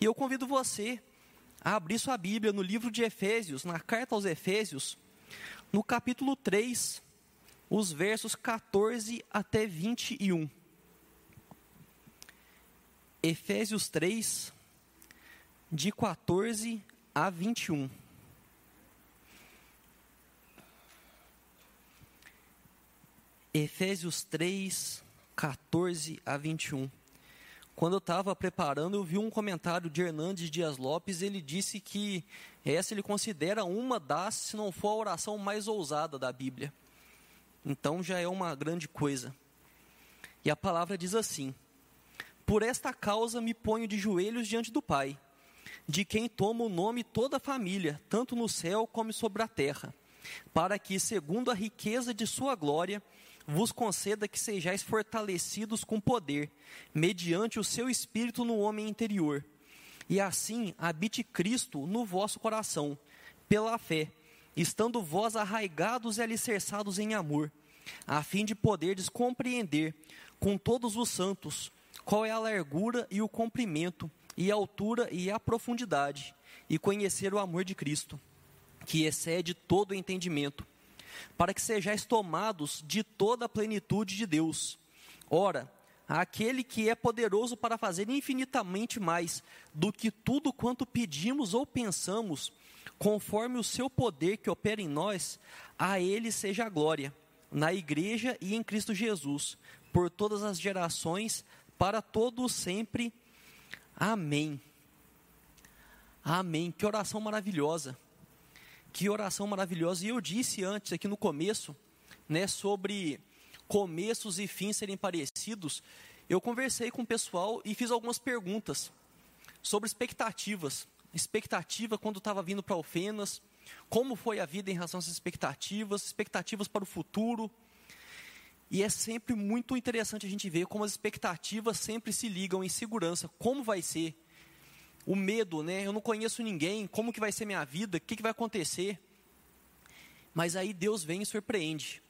E eu convido você a abrir sua Bíblia no livro de Efésios, na carta aos Efésios, no capítulo 3, os versos 14 até 21. Efésios 3, de 14 a 21. Efésios 3, 14 a 21. Quando eu estava preparando, eu vi um comentário de Hernandes Dias Lopes. Ele disse que essa ele considera uma das, se não for a oração mais ousada da Bíblia. Então já é uma grande coisa. E a palavra diz assim: Por esta causa me ponho de joelhos diante do Pai, de quem toma o nome toda a família, tanto no céu como sobre a terra, para que, segundo a riqueza de sua glória, vos conceda que sejais fortalecidos com poder, mediante o seu espírito no homem interior. E assim habite Cristo no vosso coração, pela fé, estando vós arraigados e alicerçados em amor, a fim de poderdes compreender com todos os santos qual é a largura e o comprimento, e a altura e a profundidade, e conhecer o amor de Cristo, que excede todo o entendimento para que sejais tomados de toda a plenitude de Deus. Ora, aquele que é poderoso para fazer infinitamente mais do que tudo quanto pedimos ou pensamos, conforme o seu poder que opera em nós, a ele seja a glória, na igreja e em Cristo Jesus, por todas as gerações, para todos sempre. Amém. Amém. Que oração maravilhosa. Que oração maravilhosa. E eu disse antes, aqui no começo, né, sobre começos e fins serem parecidos. Eu conversei com o pessoal e fiz algumas perguntas sobre expectativas. Expectativa quando estava vindo para Alfenas, como foi a vida em relação essas expectativas, expectativas para o futuro. E é sempre muito interessante a gente ver como as expectativas sempre se ligam em segurança, como vai ser, o medo, né? Eu não conheço ninguém, como que vai ser minha vida, o que, que vai acontecer? Mas aí Deus vem e surpreende.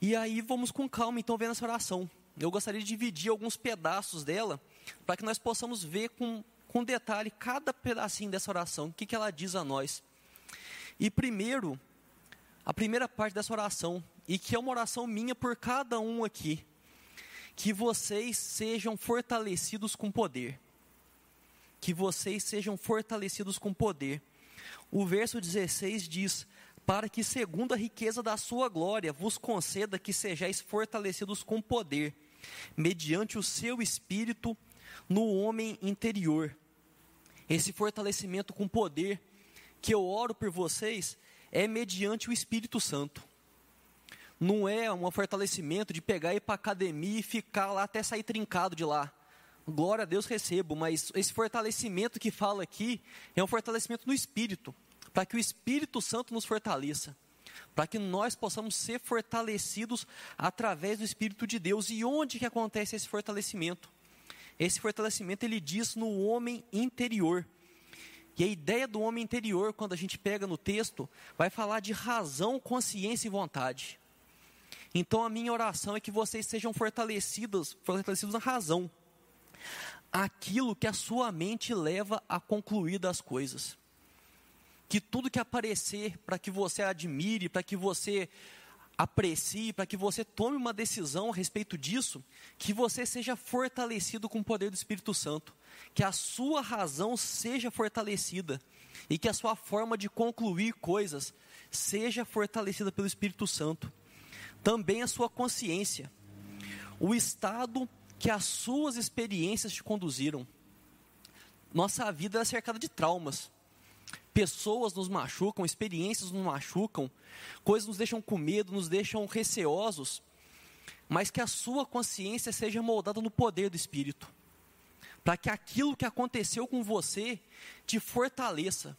E aí vamos com calma, então, vendo essa oração. Eu gostaria de dividir alguns pedaços dela, para que nós possamos ver com, com detalhe cada pedacinho dessa oração, o que, que ela diz a nós. E primeiro, a primeira parte dessa oração, e que é uma oração minha por cada um aqui, que vocês sejam fortalecidos com poder que vocês sejam fortalecidos com poder. O verso 16 diz: Para que, segundo a riqueza da sua glória, vos conceda que sejais fortalecidos com poder, mediante o seu espírito no homem interior. Esse fortalecimento com poder que eu oro por vocês é mediante o Espírito Santo. Não é um fortalecimento de pegar e ir para a academia e ficar lá até sair trincado de lá glória a Deus recebo, mas esse fortalecimento que fala aqui é um fortalecimento no Espírito, para que o Espírito Santo nos fortaleça, para que nós possamos ser fortalecidos através do Espírito de Deus. E onde que acontece esse fortalecimento? Esse fortalecimento ele diz no homem interior. E a ideia do homem interior, quando a gente pega no texto, vai falar de razão, consciência e vontade. Então a minha oração é que vocês sejam fortalecidos, fortalecidos na razão aquilo que a sua mente leva a concluir das coisas. Que tudo que aparecer para que você admire, para que você aprecie, para que você tome uma decisão a respeito disso, que você seja fortalecido com o poder do Espírito Santo, que a sua razão seja fortalecida e que a sua forma de concluir coisas seja fortalecida pelo Espírito Santo. Também a sua consciência, o estado que as suas experiências te conduziram. Nossa vida é cercada de traumas. Pessoas nos machucam, experiências nos machucam, coisas nos deixam com medo, nos deixam receosos, mas que a sua consciência seja moldada no poder do Espírito, para que aquilo que aconteceu com você te fortaleça,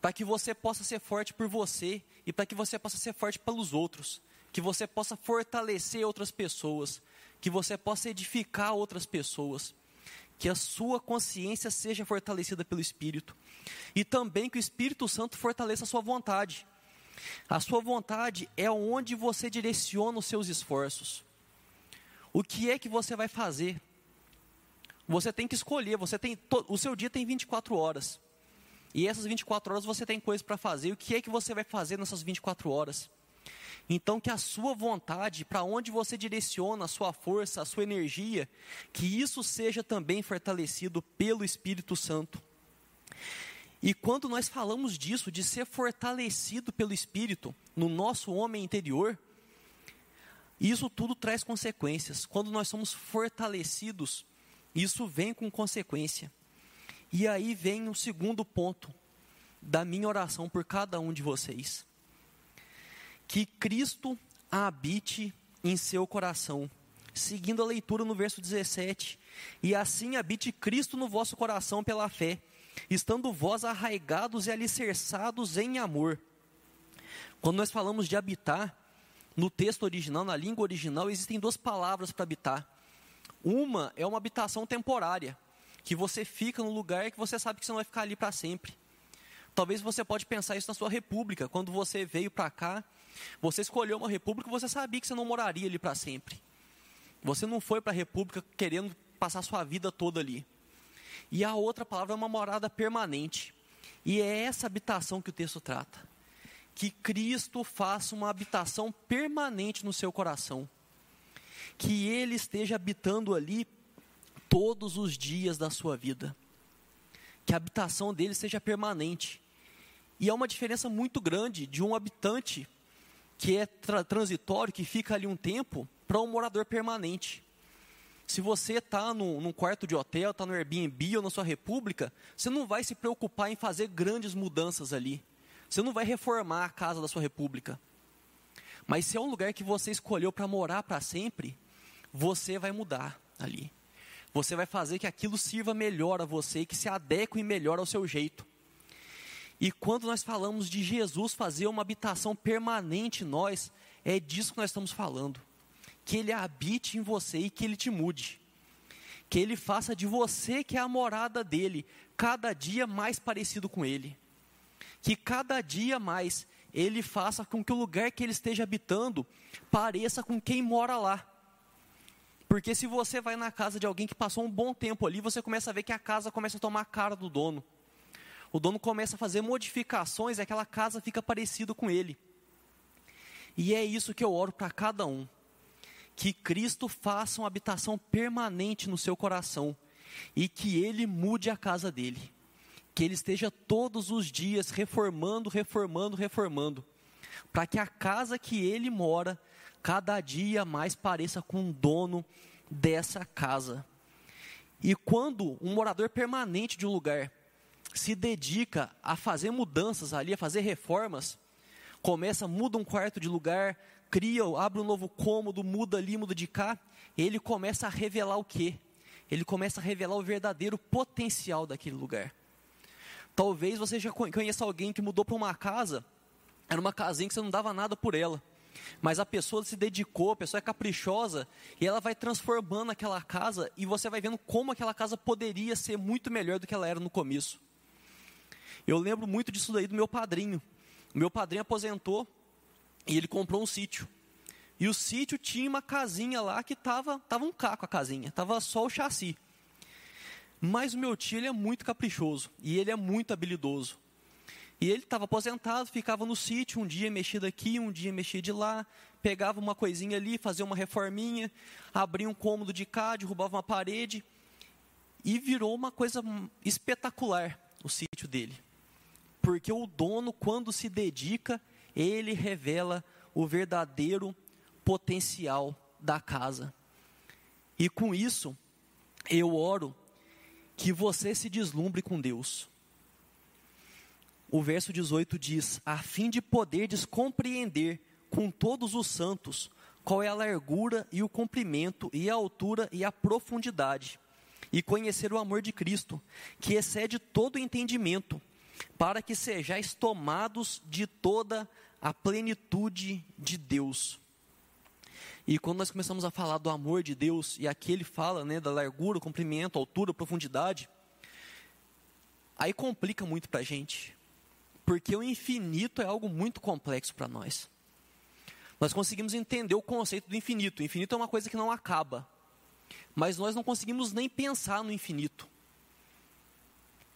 para que você possa ser forte por você e para que você possa ser forte pelos outros, que você possa fortalecer outras pessoas, que você possa edificar outras pessoas, que a sua consciência seja fortalecida pelo Espírito e também que o Espírito Santo fortaleça a sua vontade. A sua vontade é onde você direciona os seus esforços. O que é que você vai fazer? Você tem que escolher, você tem o seu dia tem 24 horas. E essas 24 horas você tem coisas para fazer. O que é que você vai fazer nessas 24 horas? Então, que a sua vontade, para onde você direciona a sua força, a sua energia, que isso seja também fortalecido pelo Espírito Santo. E quando nós falamos disso, de ser fortalecido pelo Espírito no nosso homem interior, isso tudo traz consequências. Quando nós somos fortalecidos, isso vem com consequência. E aí vem o segundo ponto da minha oração por cada um de vocês que Cristo habite em seu coração. Seguindo a leitura no verso 17: E assim habite Cristo no vosso coração pela fé, estando vós arraigados e alicerçados em amor. Quando nós falamos de habitar, no texto original, na língua original, existem duas palavras para habitar. Uma é uma habitação temporária, que você fica no lugar que você sabe que você não vai ficar ali para sempre. Talvez você pode pensar isso na sua república, quando você veio para cá você escolheu uma república, você sabia que você não moraria ali para sempre. Você não foi para a república querendo passar sua vida toda ali. E a outra palavra é uma morada permanente. E é essa habitação que o texto trata. Que Cristo faça uma habitação permanente no seu coração. Que Ele esteja habitando ali todos os dias da sua vida. Que a habitação dele seja permanente. E há uma diferença muito grande de um habitante que é tra transitório, que fica ali um tempo, para um morador permanente. Se você está num quarto de hotel, está no Airbnb ou na sua república, você não vai se preocupar em fazer grandes mudanças ali. Você não vai reformar a casa da sua república. Mas se é um lugar que você escolheu para morar para sempre, você vai mudar ali. Você vai fazer que aquilo sirva melhor a você, que se adeque melhor ao seu jeito. E quando nós falamos de Jesus fazer uma habitação permanente em nós, é disso que nós estamos falando. Que Ele habite em você e que Ele te mude. Que Ele faça de você, que é a morada dele, cada dia mais parecido com Ele. Que cada dia mais Ele faça com que o lugar que Ele esteja habitando pareça com quem mora lá. Porque se você vai na casa de alguém que passou um bom tempo ali, você começa a ver que a casa começa a tomar a cara do dono o dono começa a fazer modificações e aquela casa fica parecida com ele. E é isso que eu oro para cada um. Que Cristo faça uma habitação permanente no seu coração e que ele mude a casa dele. Que ele esteja todos os dias reformando, reformando, reformando, para que a casa que ele mora cada dia mais pareça com o dono dessa casa. E quando um morador permanente de um lugar se dedica a fazer mudanças ali, a fazer reformas, começa, muda um quarto de lugar, cria, abre um novo cômodo, muda ali, muda de cá, ele começa a revelar o quê? Ele começa a revelar o verdadeiro potencial daquele lugar. Talvez você já conheça alguém que mudou para uma casa, era uma casinha que você não dava nada por ela. Mas a pessoa se dedicou, a pessoa é caprichosa, e ela vai transformando aquela casa, e você vai vendo como aquela casa poderia ser muito melhor do que ela era no começo. Eu lembro muito disso daí do meu padrinho. O meu padrinho aposentou e ele comprou um sítio. E o sítio tinha uma casinha lá que estava tava um caco a casinha, estava só o chassi. Mas o meu tio ele é muito caprichoso e ele é muito habilidoso. E ele estava aposentado, ficava no sítio, um dia mexia daqui, um dia mexia de lá, pegava uma coisinha ali, fazia uma reforminha, abria um cômodo de cá, derrubava uma parede, e virou uma coisa espetacular o sítio dele. Porque o dono, quando se dedica, ele revela o verdadeiro potencial da casa. E com isso, eu oro que você se deslumbre com Deus. O verso 18 diz: a fim de poderdes compreender com todos os santos qual é a largura e o comprimento, e a altura e a profundidade, e conhecer o amor de Cristo, que excede todo entendimento para que sejais tomados de toda a plenitude de Deus. E quando nós começamos a falar do amor de Deus, e aqui ele fala né, da largura, comprimento, altura, profundidade, aí complica muito para a gente, porque o infinito é algo muito complexo para nós. Nós conseguimos entender o conceito do infinito. O infinito é uma coisa que não acaba. Mas nós não conseguimos nem pensar no infinito.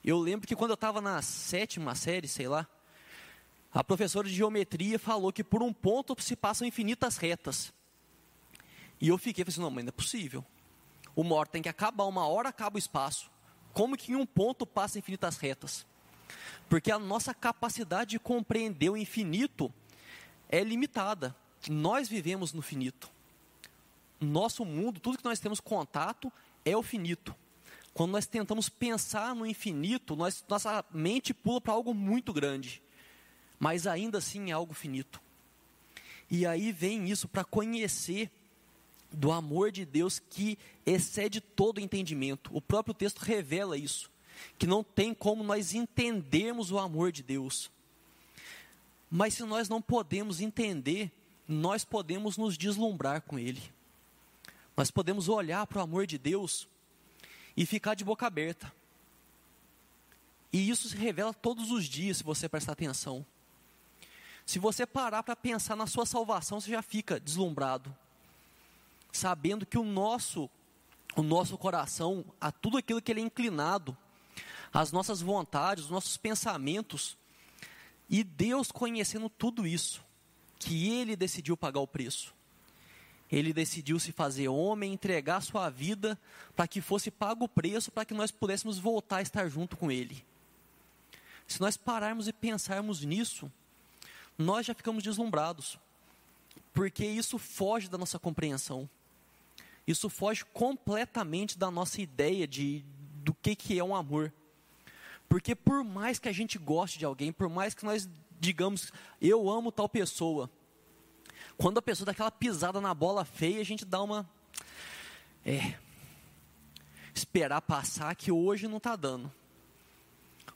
Eu lembro que quando eu estava na sétima série, sei lá, a professora de geometria falou que por um ponto se passam infinitas retas. E eu fiquei assim, não, mas não é possível. Uma hora tem que acabar, uma hora acaba o espaço. Como que em um ponto passa infinitas retas? Porque a nossa capacidade de compreender o infinito é limitada. Nós vivemos no finito. Nosso mundo, tudo que nós temos contato é o finito. Quando nós tentamos pensar no infinito, nós, nossa mente pula para algo muito grande. Mas ainda assim é algo finito. E aí vem isso para conhecer do amor de Deus que excede todo entendimento. O próprio texto revela isso, que não tem como nós entendermos o amor de Deus. Mas se nós não podemos entender, nós podemos nos deslumbrar com ele. Nós podemos olhar para o amor de Deus e ficar de boca aberta. E isso se revela todos os dias, se você prestar atenção. Se você parar para pensar na sua salvação, você já fica deslumbrado sabendo que o nosso o nosso coração, a tudo aquilo que ele é inclinado, as nossas vontades, os nossos pensamentos, e Deus conhecendo tudo isso, que ele decidiu pagar o preço. Ele decidiu se fazer homem, entregar sua vida para que fosse pago o preço para que nós pudéssemos voltar a estar junto com ele. Se nós pararmos e pensarmos nisso, nós já ficamos deslumbrados, porque isso foge da nossa compreensão. Isso foge completamente da nossa ideia de do que, que é um amor. Porque por mais que a gente goste de alguém, por mais que nós digamos, eu amo tal pessoa, quando a pessoa dá aquela pisada na bola feia, a gente dá uma. É. Esperar passar, que hoje não está dando.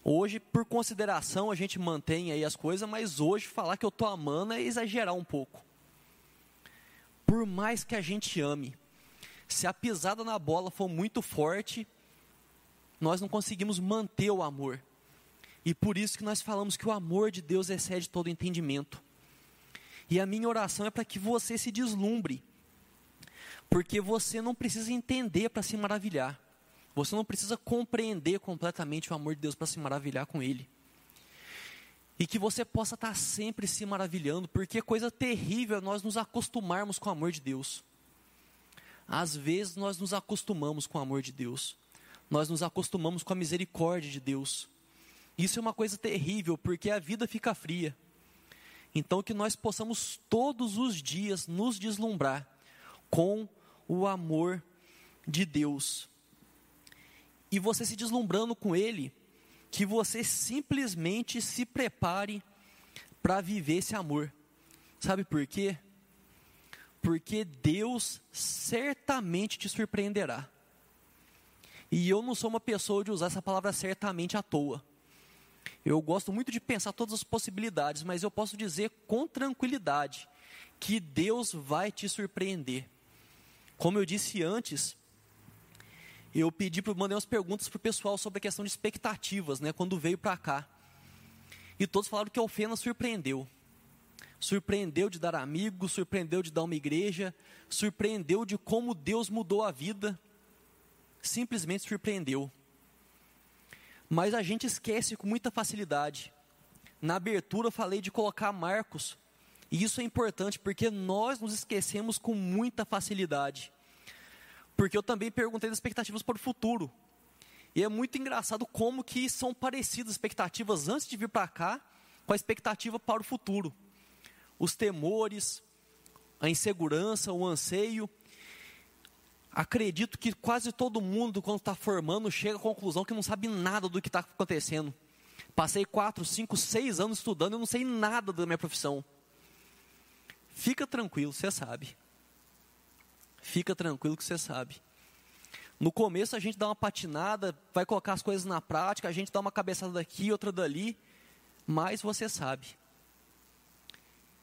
Hoje, por consideração, a gente mantém aí as coisas, mas hoje falar que eu estou amando é exagerar um pouco. Por mais que a gente ame, se a pisada na bola for muito forte, nós não conseguimos manter o amor. E por isso que nós falamos que o amor de Deus excede todo entendimento. E a minha oração é para que você se deslumbre. Porque você não precisa entender para se maravilhar. Você não precisa compreender completamente o amor de Deus para se maravilhar com Ele. E que você possa estar sempre se maravilhando, porque coisa terrível é nós nos acostumarmos com o amor de Deus. Às vezes nós nos acostumamos com o amor de Deus, nós nos acostumamos com a misericórdia de Deus. Isso é uma coisa terrível, porque a vida fica fria. Então, que nós possamos todos os dias nos deslumbrar com o amor de Deus. E você se deslumbrando com Ele, que você simplesmente se prepare para viver esse amor. Sabe por quê? porque Deus certamente te surpreenderá. E eu não sou uma pessoa de usar essa palavra certamente à toa. Eu gosto muito de pensar todas as possibilidades, mas eu posso dizer com tranquilidade que Deus vai te surpreender. Como eu disse antes, eu pedi para mandar umas perguntas para o pessoal sobre a questão de expectativas, né, quando veio para cá. E todos falaram que a Ofena surpreendeu surpreendeu de dar amigos, surpreendeu de dar uma igreja, surpreendeu de como Deus mudou a vida, simplesmente surpreendeu. Mas a gente esquece com muita facilidade. Na abertura eu falei de colocar marcos, e isso é importante porque nós nos esquecemos com muita facilidade. Porque eu também perguntei das expectativas para o futuro. E é muito engraçado como que são parecidas as expectativas antes de vir para cá com a expectativa para o futuro os temores, a insegurança, o anseio. Acredito que quase todo mundo, quando está formando, chega à conclusão que não sabe nada do que está acontecendo. Passei quatro, cinco, seis anos estudando e não sei nada da minha profissão. Fica tranquilo, você sabe. Fica tranquilo que você sabe. No começo a gente dá uma patinada, vai colocar as coisas na prática, a gente dá uma cabeçada daqui, outra dali, mas você sabe.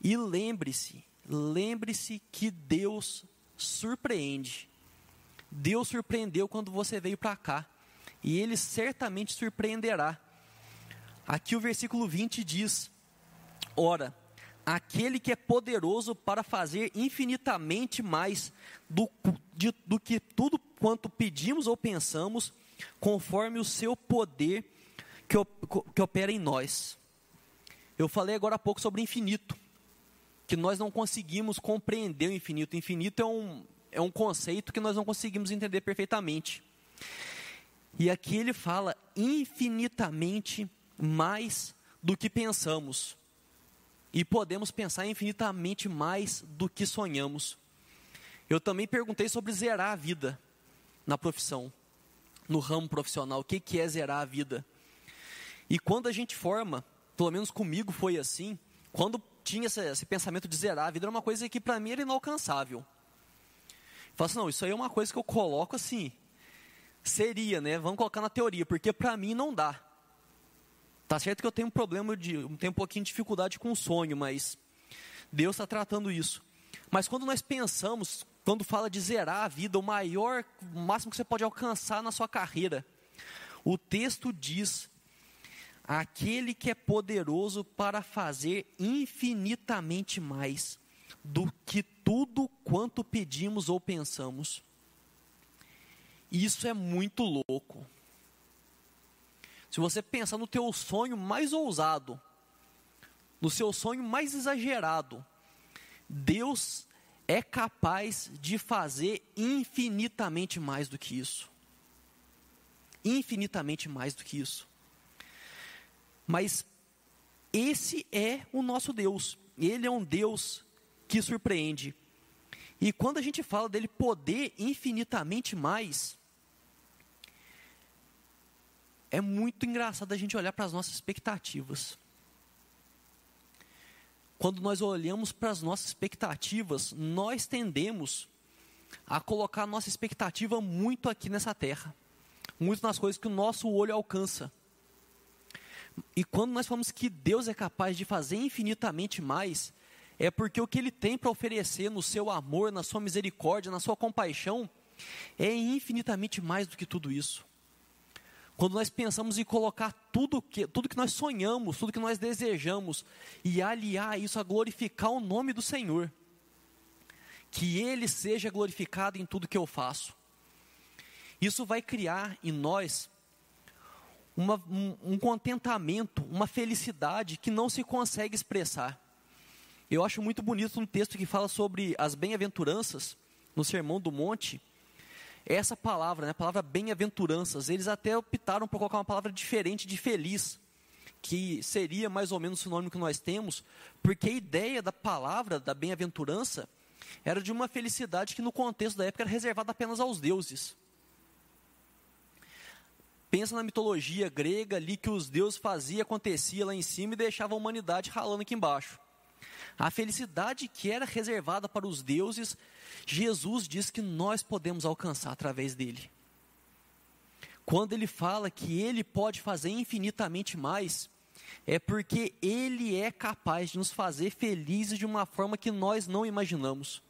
E lembre-se, lembre-se que Deus surpreende. Deus surpreendeu quando você veio para cá. E Ele certamente surpreenderá. Aqui o versículo 20 diz: Ora, aquele que é poderoso para fazer infinitamente mais do, de, do que tudo quanto pedimos ou pensamos, conforme o seu poder que, que opera em nós. Eu falei agora há pouco sobre infinito, que nós não conseguimos compreender o infinito. O infinito é um, é um conceito que nós não conseguimos entender perfeitamente. E aqui ele fala infinitamente mais do que pensamos e podemos pensar infinitamente mais do que sonhamos. Eu também perguntei sobre zerar a vida na profissão, no ramo profissional. O que, é zerar a vida? E quando a gente forma, pelo menos comigo foi assim, quando tinha esse, esse pensamento de zerar a vida, era uma coisa que para mim era inalcançável. Falo assim, não, isso aí é uma coisa que eu coloco assim, seria, né? Vamos colocar na teoria, porque para mim não dá. Tá certo que eu tenho um problema de, tenho um pouquinho de dificuldade com o sonho, mas Deus está tratando isso. Mas quando nós pensamos, quando fala de zerar a vida, o maior, o máximo que você pode alcançar na sua carreira, o texto diz: aquele que é poderoso para fazer infinitamente mais do que tudo quanto pedimos ou pensamos. Isso é muito louco. Se você pensar no teu sonho mais ousado, no seu sonho mais exagerado, Deus é capaz de fazer infinitamente mais do que isso. Infinitamente mais do que isso. Mas esse é o nosso Deus. Ele é um Deus que surpreende. E quando a gente fala dele poder infinitamente mais, é muito engraçado a gente olhar para as nossas expectativas. Quando nós olhamos para as nossas expectativas, nós tendemos a colocar a nossa expectativa muito aqui nessa terra, muito nas coisas que o nosso olho alcança. E quando nós falamos que Deus é capaz de fazer infinitamente mais, é porque o que Ele tem para oferecer no seu amor, na sua misericórdia, na sua compaixão, é infinitamente mais do que tudo isso. Quando nós pensamos em colocar tudo que, tudo que nós sonhamos, tudo que nós desejamos, e aliar isso a glorificar o nome do Senhor, que Ele seja glorificado em tudo que eu faço. Isso vai criar em nós uma, um, um contentamento, uma felicidade que não se consegue expressar. Eu acho muito bonito um texto que fala sobre as bem-aventuranças, no Sermão do Monte, essa palavra, né, a palavra bem-aventuranças, eles até optaram por colocar uma palavra diferente de feliz, que seria mais ou menos o sinônimo que nós temos, porque a ideia da palavra da bem-aventurança era de uma felicidade que no contexto da época era reservada apenas aos deuses. Pensa na mitologia grega ali que os deuses faziam, acontecia lá em cima e deixava a humanidade ralando aqui embaixo. A felicidade que era reservada para os deuses, Jesus diz que nós podemos alcançar através dele. Quando ele fala que ele pode fazer infinitamente mais, é porque ele é capaz de nos fazer felizes de uma forma que nós não imaginamos.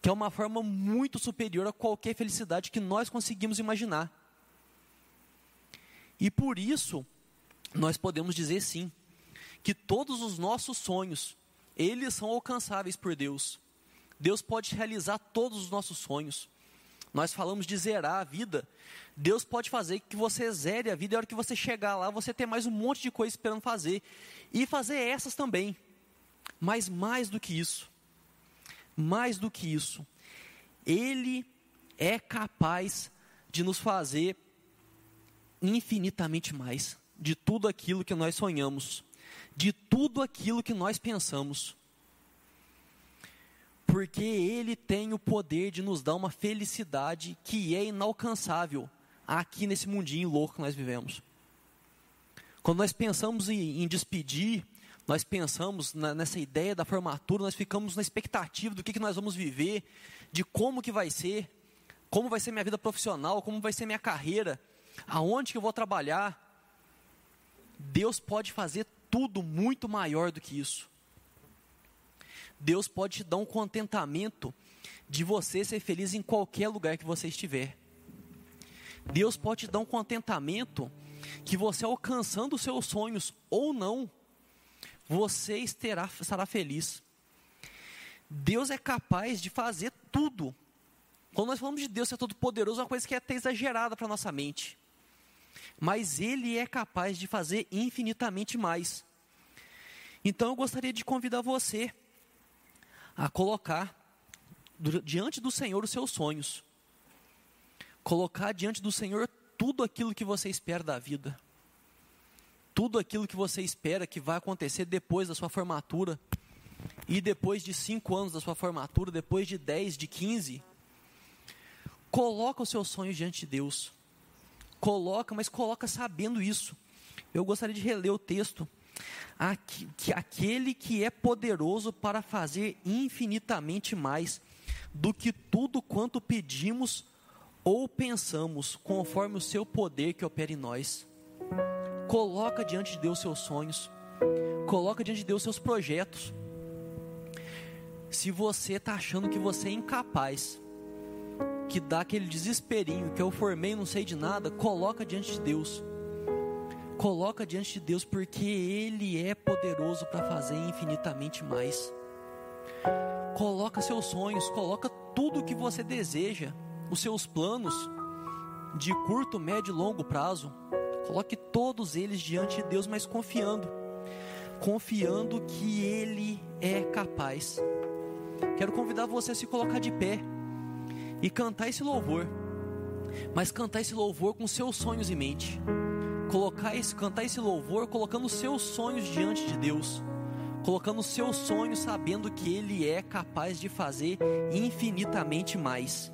Que é uma forma muito superior a qualquer felicidade que nós conseguimos imaginar. E por isso, nós podemos dizer sim, que todos os nossos sonhos, eles são alcançáveis por Deus. Deus pode realizar todos os nossos sonhos. Nós falamos de zerar a vida. Deus pode fazer que você zere a vida e a hora que você chegar lá, você ter mais um monte de coisa esperando fazer. E fazer essas também. Mas mais do que isso. Mais do que isso. Ele é capaz de nos fazer infinitamente mais de tudo aquilo que nós sonhamos de tudo aquilo que nós pensamos. Porque Ele tem o poder de nos dar uma felicidade que é inalcançável aqui nesse mundinho louco que nós vivemos. Quando nós pensamos em, em despedir, nós pensamos na, nessa ideia da formatura, nós ficamos na expectativa do que, que nós vamos viver, de como que vai ser, como vai ser minha vida profissional, como vai ser minha carreira, aonde que eu vou trabalhar. Deus pode fazer tudo muito maior do que isso. Deus pode te dar um contentamento de você ser feliz em qualquer lugar que você estiver. Deus pode te dar um contentamento que você alcançando os seus sonhos ou não, você estará, estará feliz. Deus é capaz de fazer tudo. Quando nós falamos de Deus ser todo poderoso, é uma coisa que é até exagerada para nossa mente. Mas Ele é capaz de fazer infinitamente mais. Então eu gostaria de convidar você a colocar diante do Senhor os seus sonhos. Colocar diante do Senhor tudo aquilo que você espera da vida. Tudo aquilo que você espera que vai acontecer depois da sua formatura. E depois de cinco anos da sua formatura, depois de dez, de quinze. Coloca os seus sonhos diante de Deus. Coloca, mas coloca sabendo isso. Eu gostaria de reler o texto aquele que é poderoso para fazer infinitamente mais do que tudo quanto pedimos ou pensamos, conforme o seu poder que opera em nós. Coloca diante de Deus seus sonhos, coloca diante de Deus seus projetos. Se você está achando que você é incapaz, que dá aquele desesperinho, que eu formei não sei de nada, coloca diante de Deus Coloca diante de Deus, porque Ele é poderoso para fazer infinitamente mais. Coloca seus sonhos, coloca tudo o que você deseja, os seus planos de curto, médio e longo prazo. Coloque todos eles diante de Deus, mas confiando, confiando que Ele é capaz. Quero convidar você a se colocar de pé e cantar esse louvor, mas cantar esse louvor com seus sonhos em mente. Colocar esse, cantar esse louvor colocando seus sonhos diante de Deus, colocando seus sonhos sabendo que Ele é capaz de fazer infinitamente mais.